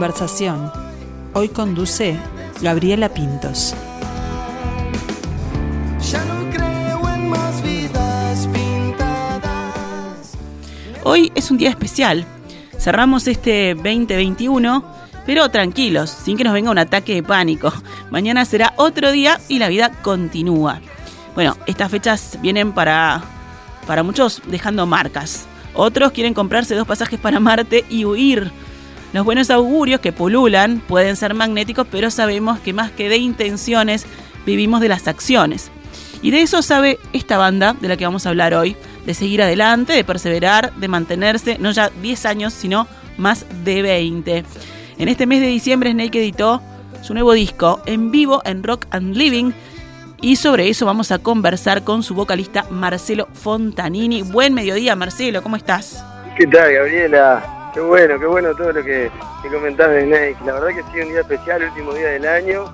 conversación. Hoy conduce Gabriela Pintos. Hoy es un día especial. Cerramos este 2021, pero tranquilos, sin que nos venga un ataque de pánico. Mañana será otro día y la vida continúa. Bueno, estas fechas vienen para, para muchos dejando marcas. Otros quieren comprarse dos pasajes para Marte y huir. Los buenos augurios que pululan pueden ser magnéticos, pero sabemos que más que de intenciones, vivimos de las acciones. Y de eso sabe esta banda de la que vamos a hablar hoy, de seguir adelante, de perseverar, de mantenerse, no ya 10 años, sino más de 20. En este mes de diciembre Snake editó su nuevo disco en vivo en Rock and Living y sobre eso vamos a conversar con su vocalista Marcelo Fontanini. Buen mediodía Marcelo, ¿cómo estás? ¿Qué tal Gabriela? Qué bueno, qué bueno todo lo que, que comentás de Snake. La verdad que ha sido un día especial, último día del año.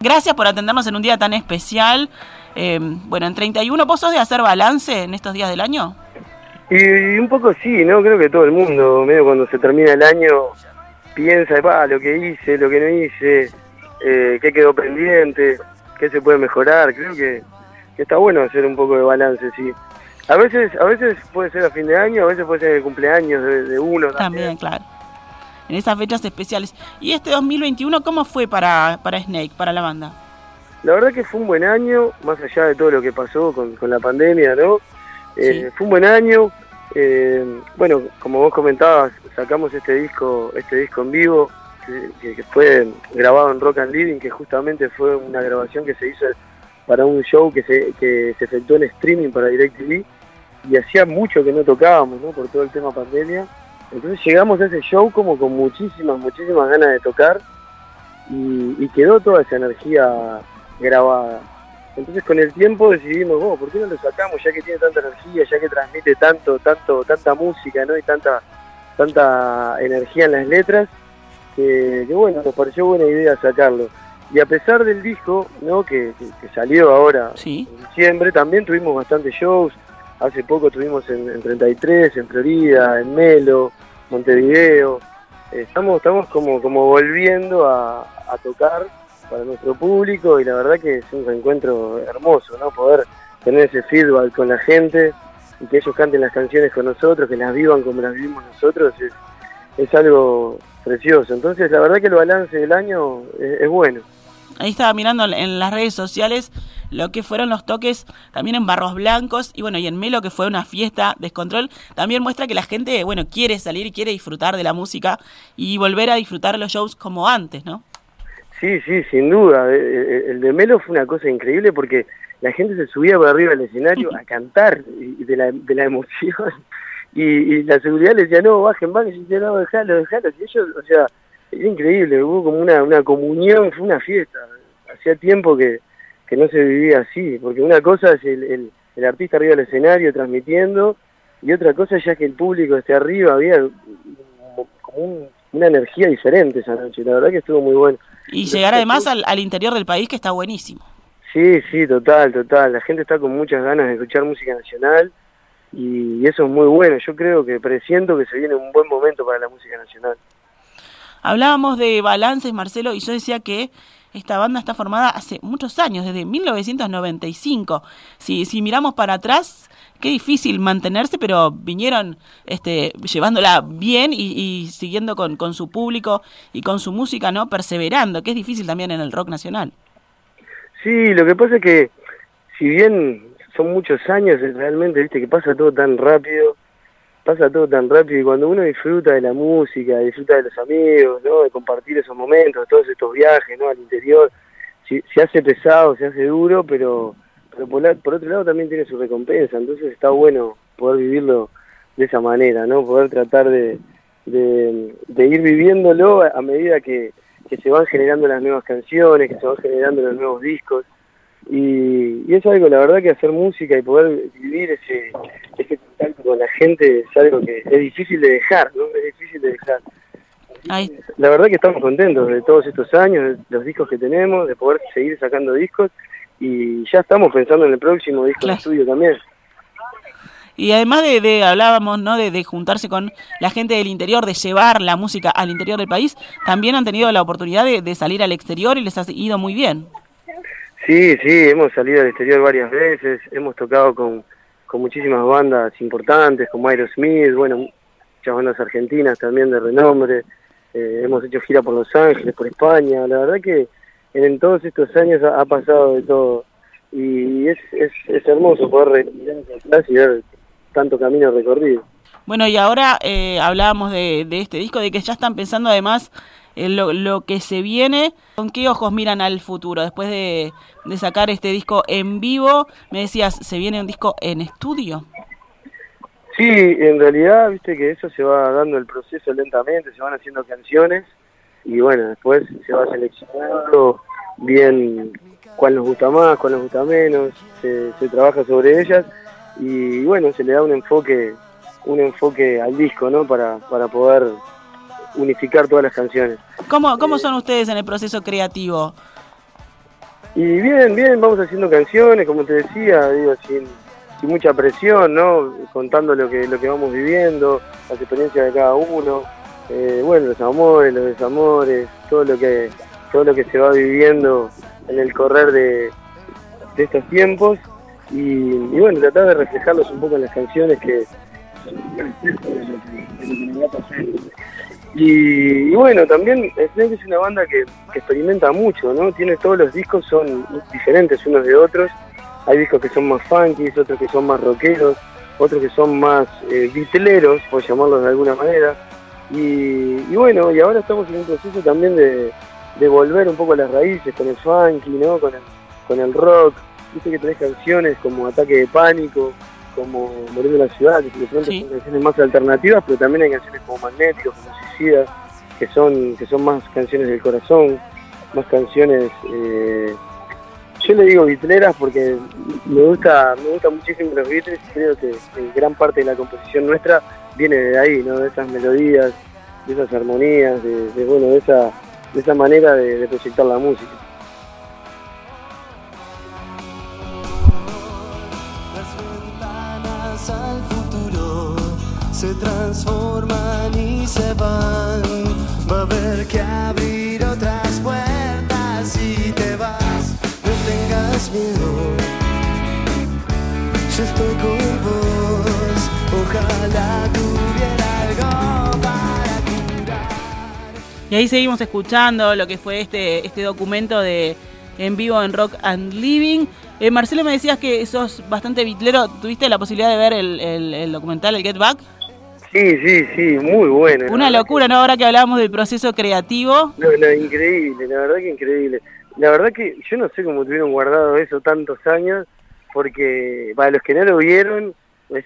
Gracias por atendernos en un día tan especial. Eh, bueno, en 31, ¿vos sos de hacer balance en estos días del año? Y, un poco sí, ¿no? Creo que todo el mundo, medio cuando se termina el año, piensa, pa, lo que hice, lo que no hice, eh, qué quedó pendiente, qué se puede mejorar. Creo que, está bueno hacer un poco de balance, sí. A veces, a veces puede ser a fin de año, a veces puede ser el cumpleaños de, uno. También, claro. En esas fechas especiales. ¿Y este 2021 cómo fue para, para Snake, para la banda? La verdad que fue un buen año, más allá de todo lo que pasó con, la pandemia, ¿no? Eh, fue un buen año. Eh, bueno, como vos comentabas, sacamos este disco, este disco en vivo, que, fue grabado en Rock and Living, que justamente fue una grabación que se hizo para un show que se, que se efectuó en streaming para DirecTV, y hacía mucho que no tocábamos, ¿no? Por todo el tema pandemia. Entonces llegamos a ese show como con muchísimas, muchísimas ganas de tocar, y quedó toda esa energía grabada. Entonces con el tiempo decidimos, oh, ¿por qué no lo sacamos ya que tiene tanta energía, ya que transmite tanto, tanto, tanta música, ¿no? Y tanta, tanta energía en las letras, que, bueno, nos pareció buena idea sacarlo. Y a pesar del disco, ¿no? Que, salió ahora en diciembre, también tuvimos bastantes shows. Hace poco tuvimos en, 33, en Florida, en Melo, Montevideo. estamos, estamos como, como volviendo a, a tocar para nuestro público y la verdad que es un reencuentro hermoso, ¿no? Poder tener ese feedback con la gente y que ellos canten las canciones con nosotros, que las vivan como las vivimos nosotros, es, es algo precioso. Entonces, la verdad que el balance del año es, bueno. Ahí estaba mirando en las redes sociales lo que fueron los toques también en Barros Blancos y bueno, y en Melo que fue una fiesta descontrol, también muestra que la gente, bueno, quiere salir y quiere disfrutar de la música y volver a disfrutar los shows como antes, ¿no? Sí, sí, sin duda. Eh, eh, el de Melo fue una cosa increíble porque la gente se subía por arriba del escenario a cantar de la, de la emoción y, la seguridad le decía, no, bajen, bajen, y no, dejalo, dejalo. Y ellos, o sea, es increíble, hubo como una, una comunión, fue una fiesta. Hacía tiempo que, que no se vivía así, porque una cosa es el, el, el artista arriba del escenario transmitiendo y otra cosa ya que el público esté arriba, había como una energía diferente esa noche, la verdad que estuvo muy bueno. Y llegar además al, al interior del país, que está buenísimo. Sí, sí, total, total. La gente está con muchas ganas de escuchar música nacional y eso es muy bueno. Yo creo que presiento que se viene un buen momento para la música nacional. Hablábamos de balances, Marcelo, y yo decía que esta banda está formada hace muchos años, desde 1995. Si, si miramos para atrás, qué difícil mantenerse, pero vinieron este, llevándola bien y, siguiendo con, con, su público y con su música, ¿no? Perseverando, que es difícil también en el rock nacional. Sí, lo que pasa es que, si bien son muchos años, realmente, viste, que pasa todo tan rápido, pasa todo tan rápido y cuando uno disfruta de la música, disfruta de los amigos, ¿no? De compartir esos momentos, todos estos viajes, ¿no? Al interior, se hace pesado, se hace duro, pero, pero por, otro lado también tiene su recompensa, entonces está bueno poder vivirlo de esa manera, ¿no? Poder tratar de, de, ir viviéndolo a, medida que, que se van generando las nuevas canciones, que se van generando los nuevos discos. Y, y, es algo, la verdad, que hacer música y poder vivir ese, ese contacto con la gente es algo que es difícil de dejar, ¿no? Es difícil de dejar. La verdad que estamos contentos de todos estos años, de los discos que tenemos, de poder seguir sacando discos y ya estamos pensando en el próximo disco de estudio también. Y además de, hablábamos, ¿no? De, juntarse con la gente del interior, de llevar la música al interior del país, también han tenido la oportunidad de, salir al exterior y les ha ido muy bien. Sí, sí, hemos salido al exterior varias veces, hemos tocado con, con muchísimas bandas importantes, como Aerosmith, bueno, muchas bandas argentinas también de renombre, eh, hemos hecho gira por Los Ángeles, por España, la verdad que en todos estos años ha, pasado de todo. Y es, es, es hermoso poder y ver tanto camino recorrido. Bueno, y ahora eh, hablábamos de, de, este disco, de que ya están pensando además lo, lo, que se viene. ¿Con qué ojos miran al futuro? Después de, de, sacar este disco en vivo, me decías, ¿se viene un disco en estudio? Sí, en realidad, viste que eso se va dando el proceso lentamente, se van haciendo canciones y bueno, después se va seleccionando bien cuál nos gusta más, cuál nos gusta menos, se, se trabaja sobre ellas y bueno, se le da un enfoque un enfoque al disco, ¿no? Para, para poder unificar todas las canciones. ¿Cómo, cómo son ustedes en el proceso creativo? Y bien, bien, vamos haciendo canciones, como te decía, digo, sin, sin mucha presión, ¿no? Contando lo que, lo que vamos viviendo, las experiencias de cada uno, eh, bueno, los amores, los desamores, todo lo que, todo lo que se va viviendo en el correr de, de estos tiempos y, bueno, tratar de reflejarlos un poco en las canciones que, y, bueno, también Snake es una banda que, experimenta mucho, ¿no? Tiene todos los discos, son diferentes unos de otros. Hay discos que son más funky, otros que son más rockeros, otros que son más eh, por llamarlos de alguna manera. Y, bueno, y ahora estamos en un proceso también de, de volver un poco a las raíces con el funky, ¿no? Con el, con el rock, Dice que tenés canciones como Ataque de Pánico, como Morir de la Ciudad, que de pronto son canciones más alternativas, pero también hay canciones como Magnéticos, como Que son, que son más canciones del corazón, más canciones, eh, yo le digo vitleras porque me gusta, me gusta muchísimo los Beatles y creo que, gran parte de la composición nuestra viene de ahí, ¿no? de esas melodías, de esas armonías, de, bueno, de esa, de esa manera de proyectar la música. Se transforman y se van. Va a haber que abrir otras puertas y te vas. No tengas miedo, yo estoy con vos. Ojalá tuviera algo para curar. Y ahí seguimos escuchando lo que fue este, este documento de en vivo en Rock and Living. Eh, Marcelo, me decías que sos bastante bitlero. ¿Tuviste la posibilidad de ver el, el documental, el Get Back? Sí, sí, sí, muy bueno. Una locura, ¿no? Ahora que hablábamos del proceso creativo. No, no, increíble, la verdad que increíble. La verdad que yo no sé cómo tuvieron guardado eso tantos años, porque para los que no lo vieron, es,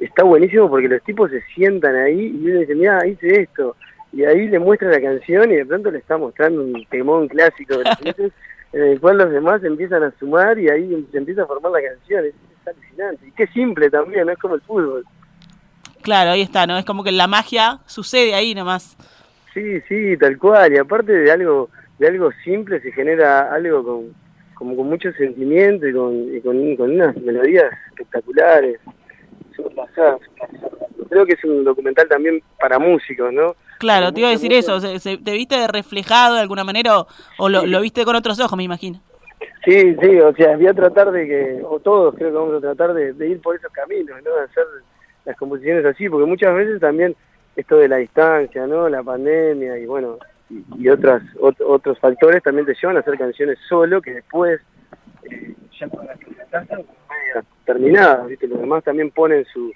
está buenísimo porque los tipos se sientan ahí y uno dice, mira, hice esto. Y ahí le muestra la canción y de pronto le está mostrando un temón clásico de los en el cual los demás empiezan a sumar y ahí se empieza a formar la canción. Es, es alucinante. Y qué simple también, no es como el fútbol. Claro, ahí está, ¿no? Es como que la magia sucede ahí nomás. Sí, sí, tal cual. Y aparte de algo, de algo simple se genera algo con, como con mucho sentimiento y con, con, unas melodías espectaculares. Creo que es un documental también para músicos, ¿no? Claro, te iba a decir eso. ¿Te viste reflejado de alguna manera o, lo, viste con otros ojos, me imagino? Sí, sí, o sea, voy a tratar de que, o todos creo que vamos a tratar de, de ir por esos caminos, ¿no? De hacer las composiciones así, porque muchas veces también esto de la distancia, ¿no? La pandemia y bueno, y, otras otros factores también te llevan a hacer canciones solo que después eh, ya cuando las terminadas, ¿viste? Los demás también ponen su,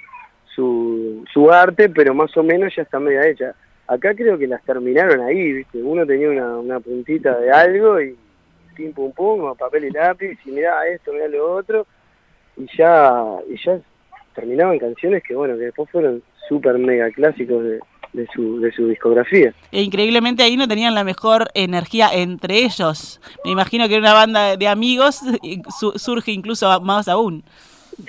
su, su arte, pero más o menos ya está media hecha. Acá creo que las terminaron ahí, ¿viste? Uno tenía una, una puntita de algo y pim pum pum, papel y lápiz, y mira esto, mira lo otro, y ya, y ya terminaban canciones que bueno, que después fueron súper mega clásicos de, de, su, de su discografía. E increíblemente ahí no tenían la mejor energía entre ellos. Me imagino que una banda de amigos surge incluso más aún.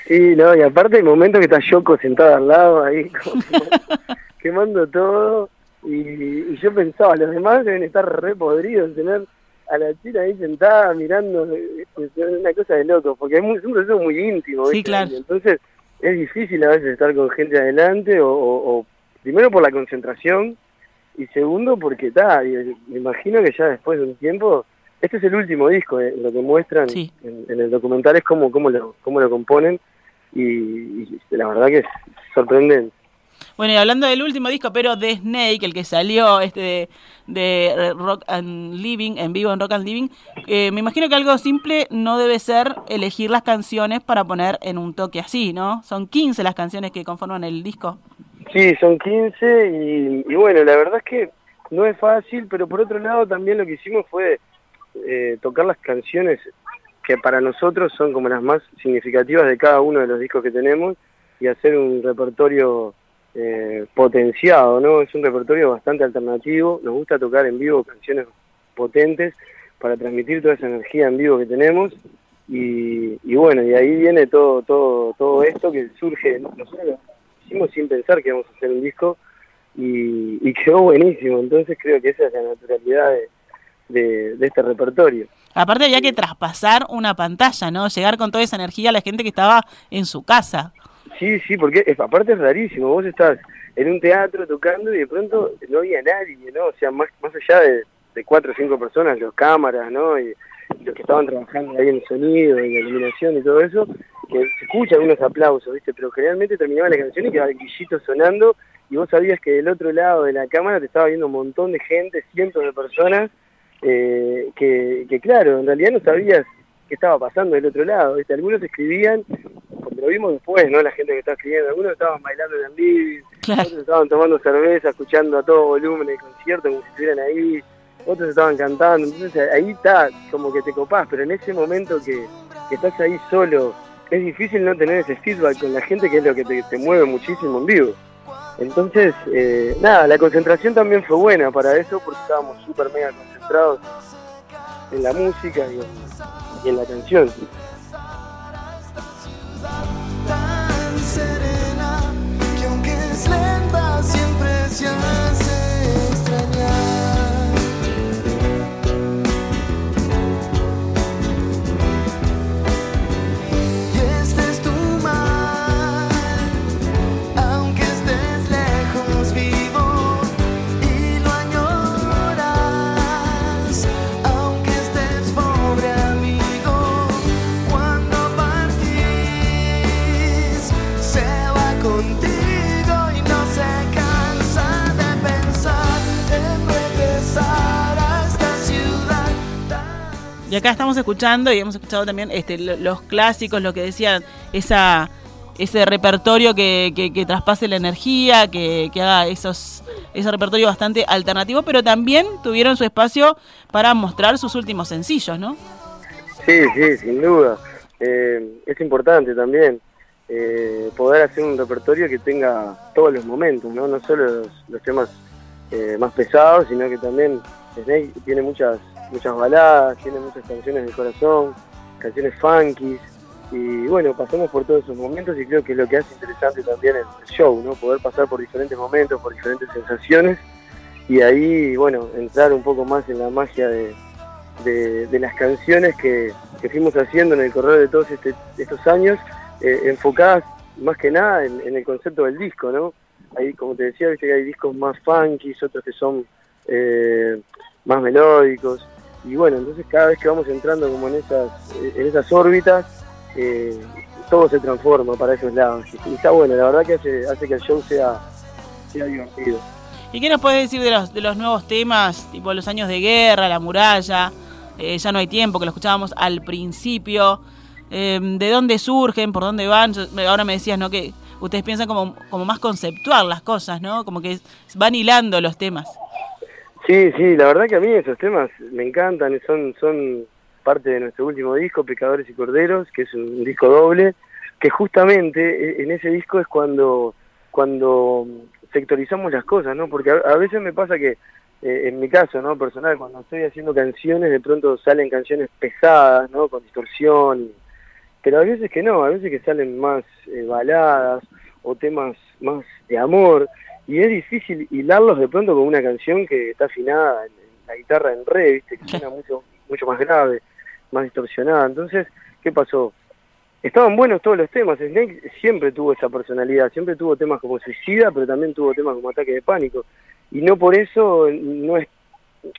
Sí, no, y aparte el momento que está Yoko sentada al lado ahí, quemando todo, y, yo pensaba, los demás deben estar re podridos, tener a la china ahí sentada mirando, es una cosa de loco, porque es, un proceso muy íntimo. Sí, claro. entonces es difícil a veces estar con gente adelante, o, o- primero por la concentración, y segundo porque está, me imagino que ya después de un tiempo, este es el último disco, eh, lo que muestran Sí. en, en el documental es cómo, cómo, lo, cómo lo componen, y, y la verdad que es sorprendente. Bueno, y hablando del último disco, pero de Snake, el que salió este de, Rock and Living, en vivo en Rock and Living, eh, me imagino que algo simple no debe ser elegir las canciones para poner en un toque así, ¿no? Son 15 las canciones que conforman el disco. Sí, son 15 y, y bueno, la verdad es que no es fácil, pero por otro lado también lo que hicimos fue eh, tocar las canciones que para nosotros son como las más significativas de cada uno de los discos que tenemos y hacer un repertorio eh, potenciado, ¿no? Es un repertorio bastante alternativo, nos gusta tocar en vivo canciones potentes para transmitir toda esa energía en vivo que tenemos y, y bueno, y ahí viene todo todo todo esto que surge, nosotros hicimos sin pensar que íbamos a hacer un disco y, y quedó buenísimo, entonces creo que esa es la naturalidad de, de este repertorio. Aparte había que traspasar una pantalla, ¿no? Llegar con toda esa energía a la gente que estaba en su casa. Sí, sí, porque es, aparte es rarísimo, vos estás en un teatro tocando y de pronto no había nadie, ¿no? O sea, más, más allá de, cuatro o cinco personas, los cámaras, ¿no? Y los que estaban trabajando ahí en el sonido, en la iluminación y todo eso, que se escuchan unos aplausos, ¿viste? Pero generalmente terminaba la canción y quedaba el guillito sonando y vos sabías que del otro lado de la cámara te estaba viendo un montón de gente, cientos de personas, eh, que, que claro, en realidad no sabías qué estaba pasando del otro lado, ¿viste? Algunos escribían, porque lo vimos después, ¿no? La gente que estaba escribiendo, algunos estaban bailando en el living, Claro. otros estaban tomando cerveza, escuchando a todo volumen el concierto como si estuvieran ahí, otros estaban cantando, entonces ahí está, como que te copás, pero en ese momento que, que estás ahí solo, es difícil no tener ese feedback con la gente que es lo que te, te mueve muchísimo en vivo. Entonces, eh, nada, la concentración también fue buena para eso porque estábamos súper mega concentrados en la música y en, y en la canción. Y acá estamos escuchando y hemos escuchado también este, lo- los clásicos, lo que decían, esa ese repertorio que, que, traspase la energía, que, que haga esos ese repertorio bastante alternativo, pero también tuvieron su espacio para mostrar sus últimos sencillos, ¿no? Sí, sí, sin duda. Eh, es importante también eh, poder hacer un repertorio que tenga todos los momentos, no, no solo los, los temas eh, más pesados, sino que también Snake tiene muchas muchas baladas, tiene muchas canciones del corazón, canciones funky, y bueno, pasamos por todos esos momentos y creo que es lo que hace interesante también el show, ¿no? Poder pasar por diferentes momentos, por diferentes sensaciones y ahí, bueno, entrar un poco más en la magia de, las canciones que, que fuimos haciendo en el correr de todos este- estos años, eh, enfocadas más que nada en, en el concepto del disco, ¿no? Ahí, como te decía, viste que hay discos más funky, otros que son eh, más melódicos, y bueno, entonces cada vez que vamos entrando como en esas, en esas órbitas, eh, todo se transforma para esos lados. Y está bueno, la verdad que hace, hace que el show sea, sea divertido. ¿Y qué nos puedes decir de los, de los nuevos temas, tipo los años de guerra, la muralla, eh, ya no hay tiempo, que lo escuchábamos al principio? Eh, ¿De dónde surgen? ¿Por dónde van? Ahora me decías, ¿no? Que ustedes piensan como, como más conceptual las cosas, ¿no? Como que van hilando los temas. Sí, sí, la verdad que a mí esos temas me encantan, son, son parte de nuestro último disco, Pecadores y Corderos, que es un disco doble, que justamente e- en ese disco es cuando, cuando sectorizamos las cosas, ¿no? Porque a, veces me pasa que, eh, en mi caso, ¿no? Personal, cuando estoy haciendo canciones, de pronto salen canciones pesadas, ¿no? Con distorsión, pero a veces que no, a veces que salen más eh, baladas o temas más de amor, y es difícil hilarlos de pronto con una canción que está afinada en, en la guitarra en re, ¿viste? que suena mucho, mucho más grave, más distorsionada. Entonces, ¿qué pasó? estaban buenos todos los temas. Snake siempre tuvo esa personalidad, siempre tuvo temas como Suicida, pero también tuvo temas como Ataque de Pánico. Y no por eso no, es,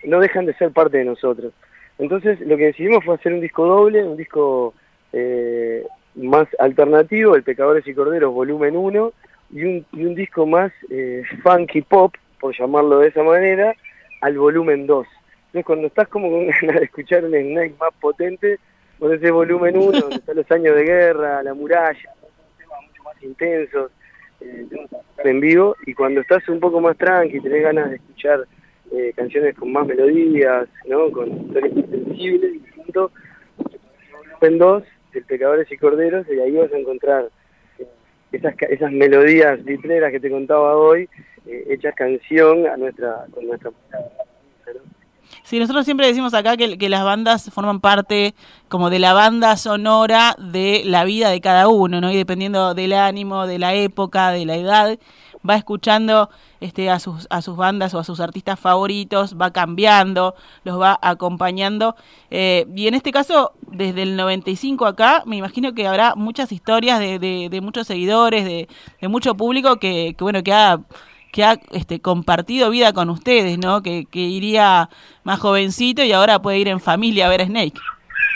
no dejan de ser parte de nosotros. Entonces lo que decidimos fue hacer un disco doble, un disco eh, más alternativo, El Pecadores y Corderos volumen 1, y un, disco más eh, funky pop, por llamarlo de esa manera, al volumen 2. Entonces cuando estás como con ganas de escuchar un Snake más potente, con ese volumen 1, donde están los años de guerra, la muralla, temas mucho más intensos, eh, en vivo, y cuando estás un poco más tranqui, tenés ganas de escuchar eh, canciones con más melodías, ¿no? con historias más sensibles, y junto, volumen 2, el Pecadores y Corderos, y ahí vas a encontrar esas, esas melodías litreras que te contaba hoy, eh, hechas canción a nuestra, con nuestra Sí, nosotros siempre decimos acá que, que, las bandas forman parte como de la banda sonora de la vida de cada uno, ¿no? Y dependiendo del ánimo, de la época, de la edad, va escuchando este, a, sus, a sus bandas o a sus artistas favoritos, va cambiando, los va acompañando. Eh, y en este caso, desde el 95 acá, me imagino que habrá muchas historias de, de, de muchos seguidores, de, de mucho público que, que bueno, que ha que ha este, compartido vida con ustedes, ¿no? Que, que iría más jovencito y ahora puede ir en familia a ver a Snake.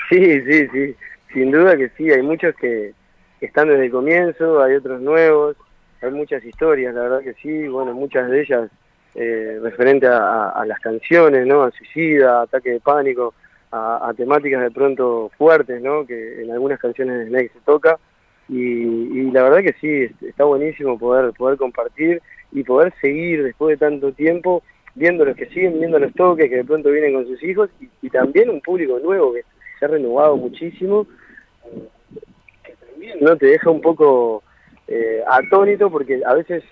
Sí, sí, sí, sin duda que sí, hay muchos que están desde el comienzo, hay otros nuevos, hay muchas historias, la verdad que sí, bueno, muchas de ellas eh, referente a, a, las canciones, ¿no? A suicida, ataque de pánico, a, a, temáticas de pronto fuertes, ¿no? Que en algunas canciones de Snake se toca y, y la verdad que sí, está buenísimo poder poder compartir y poder seguir después de tanto tiempo viendo los que siguen viendo los toques que de pronto vienen con sus hijos y, también un público nuevo que se ha renovado muchísimo que también no te deja un poco eh, atónito porque a veces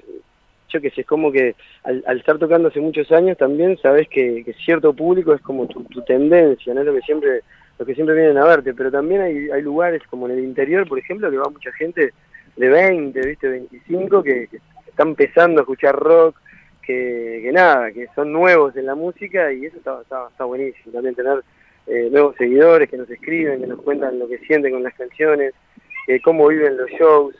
yo que sé es como que al, al, estar tocando hace muchos años también sabes que, cierto público es como tu, tu, tendencia no es lo que siempre lo que siempre vienen a verte pero también hay, hay lugares como en el interior por ejemplo que va mucha gente de 20 viste 25 que, que están empezando a escuchar rock, que, que, nada, que son nuevos en la música y eso está, está, está buenísimo. También tener eh, nuevos seguidores que nos escriben, que nos cuentan lo que sienten con las canciones, eh, cómo viven los shows.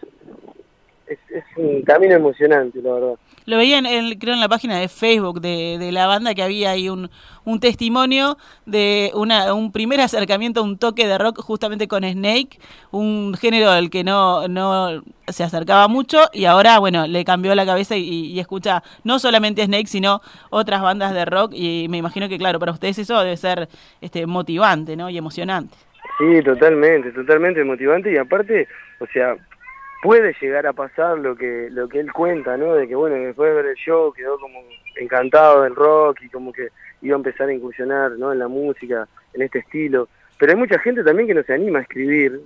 Es, es un camino emocionante, la verdad. Lo veía, en, en, creo, en la página de Facebook de, de la banda que había ahí un, un testimonio de una, un primer acercamiento, un toque de rock justamente con Snake, un género al que no, no se acercaba mucho y ahora, bueno, le cambió la cabeza y, y escucha no solamente Snake, sino otras bandas de rock y me imagino que, claro, para ustedes eso debe ser este motivante, ¿no? Y emocionante. Sí, totalmente, totalmente motivante y aparte, o sea, puede llegar a pasar lo que lo que él cuenta, ¿no? De que bueno, después de ver el show quedó como encantado del rock y como que iba a empezar a incursionar, ¿no? En la música, en este estilo. Pero hay mucha gente también que no se anima a escribir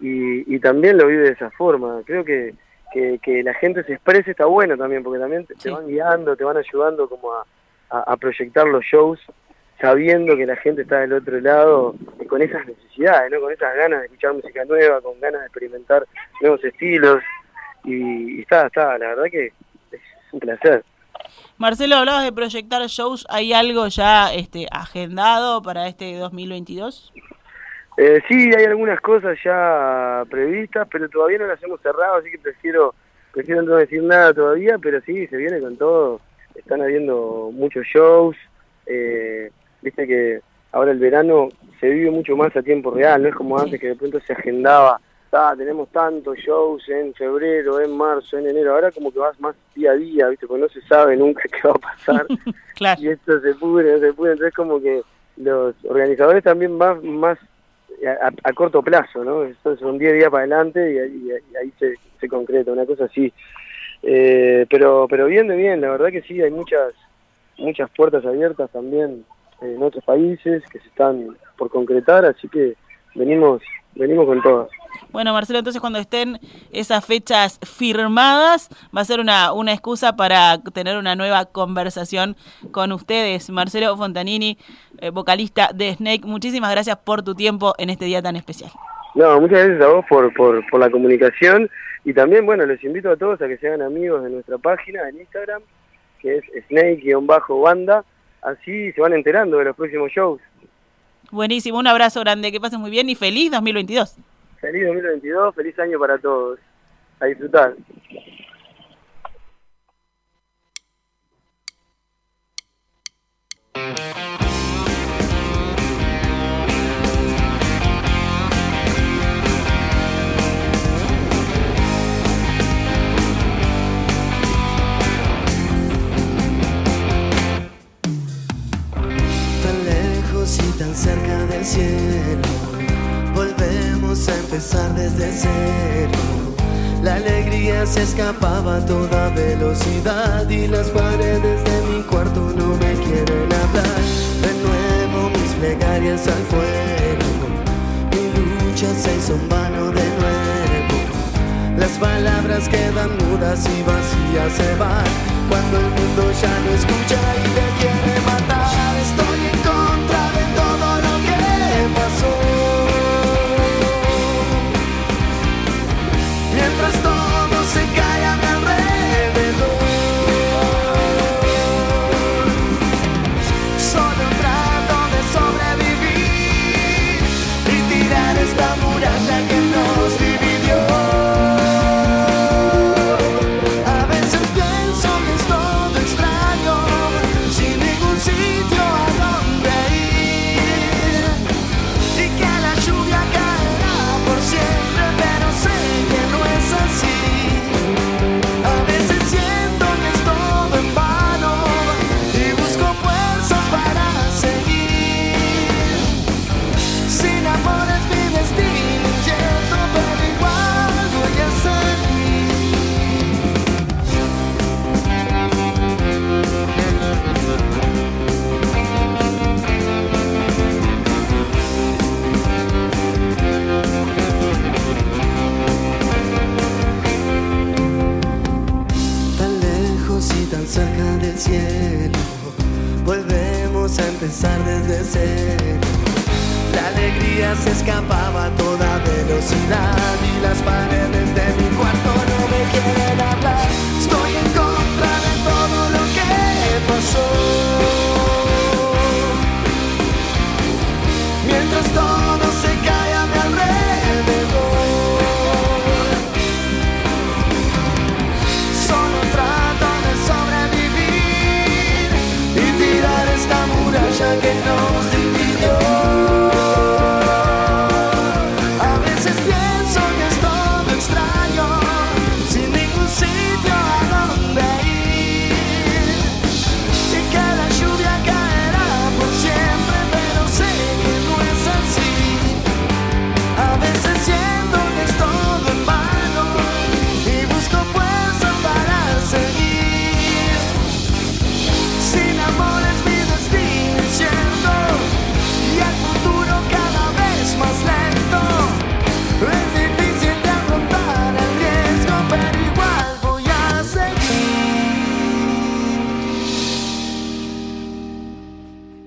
y, y también lo vive de esa forma. Creo que, que, que la gente se exprese está bueno también, porque también te, sí. te van guiando, te van ayudando como a, a, a proyectar los shows sabiendo que la gente está del otro lado y con esas necesidades, ¿no? con esas ganas de escuchar música nueva, con ganas de experimentar nuevos estilos y, y está, está, la verdad que es un placer. Marcelo, hablabas de proyectar shows, ¿hay algo ya este agendado para este 2022? Eh, sí, hay algunas cosas ya previstas, pero todavía no las hemos cerrado, así que prefiero prefiero no decir nada todavía, pero sí, se viene con todo, están habiendo muchos shows, eh, viste que ahora el verano se vive mucho más a tiempo real, no es como antes que de pronto se agendaba, ah, tenemos tantos shows en febrero, en marzo, en enero, ahora como que vas más día a día, viste, porque no se sabe nunca qué va a pasar, claro. y esto se pudre, no se pudre, entonces como que los organizadores también van más a, a, corto plazo, ¿no? Son, son 10 días para adelante y, y, y ahí se, se, concreta, una cosa así. Eh, pero pero bien de bien, la verdad que sí, hay muchas muchas puertas abiertas también en otros países que se están por concretar, así que venimos venimos con todas. Bueno, Marcelo, entonces cuando estén esas fechas firmadas, va a ser una, una excusa para tener una nueva conversación con ustedes. Marcelo Fontanini, eh, vocalista de Snake, muchísimas gracias por tu tiempo en este día tan especial. No, muchas gracias a vos por, por, por la comunicación y también, bueno, les invito a todos a que sean amigos de nuestra página en Instagram, que es snake-banda, así se van enterando de los próximos shows. Buenísimo, un abrazo grande, que pasen muy bien y feliz 2022. Feliz 2022, feliz año para todos. A disfrutar. Tan lejos y tan cerca del cielo, volvemos a empezar desde cero. La alegría se escapaba a toda velocidad y las paredes de mi cuarto no me quieren hablar. De nuevo mis plegarias al fuego, mi lucha se hizo en vano de nuevo. Las palabras quedan mudas y vacías se van cuando el mundo ya no escucha y te quiere se escapaba a toda velocidad y las paredes de